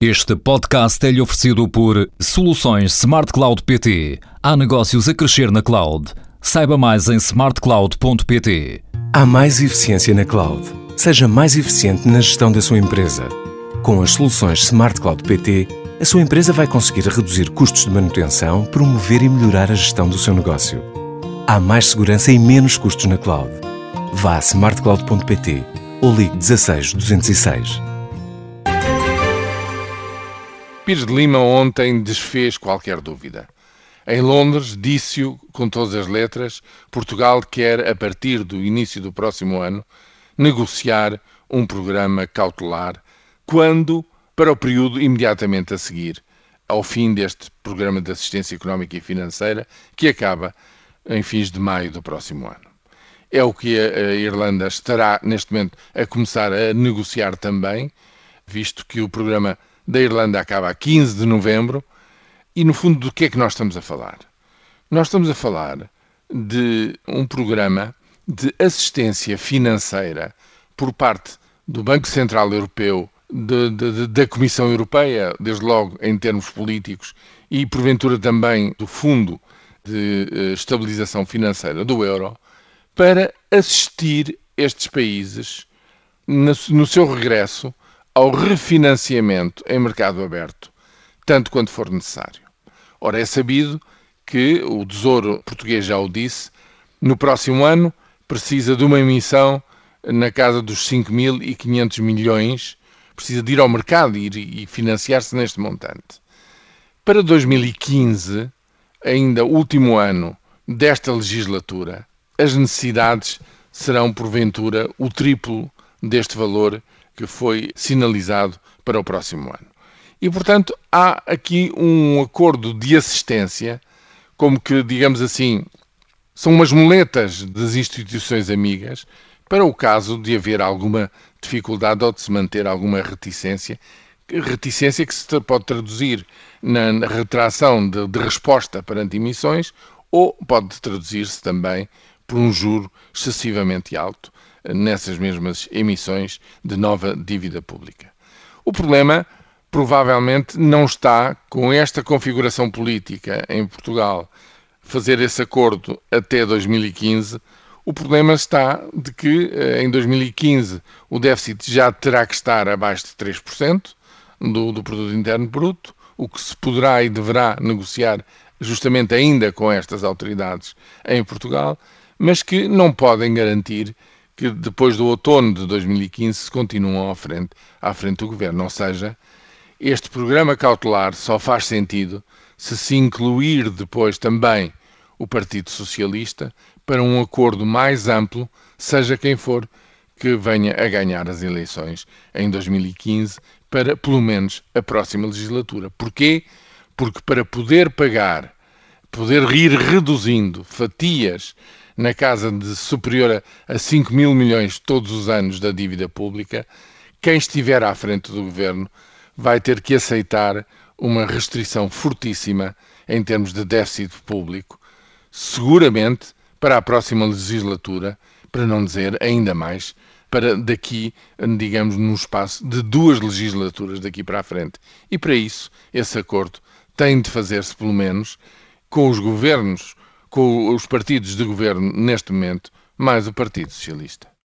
Este podcast é-lhe oferecido por Soluções Smart Cloud PT. Há negócios a crescer na cloud. Saiba mais em smartcloud.pt. Há mais eficiência na cloud. Seja mais eficiente na gestão da sua empresa. Com as soluções Smart Cloud PT, a sua empresa vai conseguir reduzir custos de manutenção, promover e melhorar a gestão do seu negócio. Há mais segurança e menos custos na cloud. Vá a smartcloud.pt ou ligue 16 206. Pires de Lima ontem desfez qualquer dúvida. Em Londres, disse-o com todas as letras, Portugal quer, a partir do início do próximo ano, negociar um programa cautelar quando para o período imediatamente a seguir ao fim deste programa de assistência económica e financeira que acaba em fins de maio do próximo ano. É o que a Irlanda estará neste momento a começar a negociar também, visto que o programa da Irlanda acaba a 15 de novembro. E no fundo, do que é que nós estamos a falar? Nós estamos a falar de um programa de assistência financeira por parte do Banco Central Europeu, de, de, da Comissão Europeia, desde logo em termos políticos, e porventura também do Fundo de eh, Estabilização Financeira do Euro, para assistir estes países no, no seu regresso ao refinanciamento em mercado aberto, tanto quanto for necessário. Ora, é sabido que o Tesouro Português já o disse, no próximo ano precisa de uma emissão na casa dos 5.500 milhões, precisa de ir ao mercado e, e financiar-se neste montante. Para 2015, ainda último ano desta legislatura, as necessidades serão porventura o triplo deste valor que foi sinalizado para o próximo ano. E, portanto, há aqui um acordo de assistência, como que, digamos assim, são umas muletas das instituições amigas para o caso de haver alguma dificuldade ou de se manter alguma reticência, reticência que se pode traduzir na retração de, de resposta perante emissões ou pode traduzir-se também por um juro excessivamente alto nessas mesmas emissões de nova dívida pública. O problema provavelmente não está com esta configuração política em Portugal fazer esse acordo até 2015. O problema está de que eh, em 2015 o déficit já terá que estar abaixo de 3% do, do produto interno bruto, o que se poderá e deverá negociar justamente ainda com estas autoridades em Portugal, mas que não podem garantir que depois do outono de 2015 continuam à frente, à frente do governo. Ou seja, este programa cautelar só faz sentido se se incluir depois também o Partido Socialista para um acordo mais amplo, seja quem for que venha a ganhar as eleições em 2015, para pelo menos a próxima legislatura. Porquê? Porque para poder pagar, poder ir reduzindo fatias na casa de superior a 5 mil milhões todos os anos da dívida pública, quem estiver à frente do governo vai ter que aceitar uma restrição fortíssima em termos de déficit público, seguramente para a próxima legislatura, para não dizer ainda mais, para daqui, digamos, num espaço de duas legislaturas daqui para a frente. E para isso, esse acordo tem de fazer-se, pelo menos, com os governos com os partidos de governo neste momento, mais o Partido Socialista.